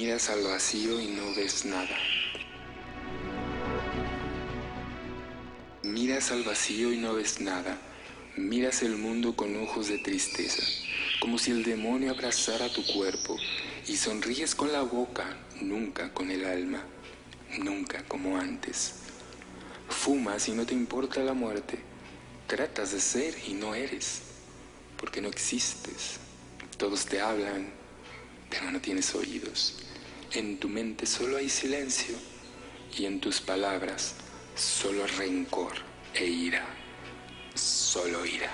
Miras al vacío y no ves nada. Miras al vacío y no ves nada. Miras el mundo con ojos de tristeza, como si el demonio abrazara tu cuerpo, y sonríes con la boca, nunca con el alma, nunca como antes. Fumas y no te importa la muerte. Tratas de ser y no eres, porque no existes. Todos te hablan, no tienes oídos. En tu mente solo hay silencio y en tus palabras solo rencor e ira, solo ira.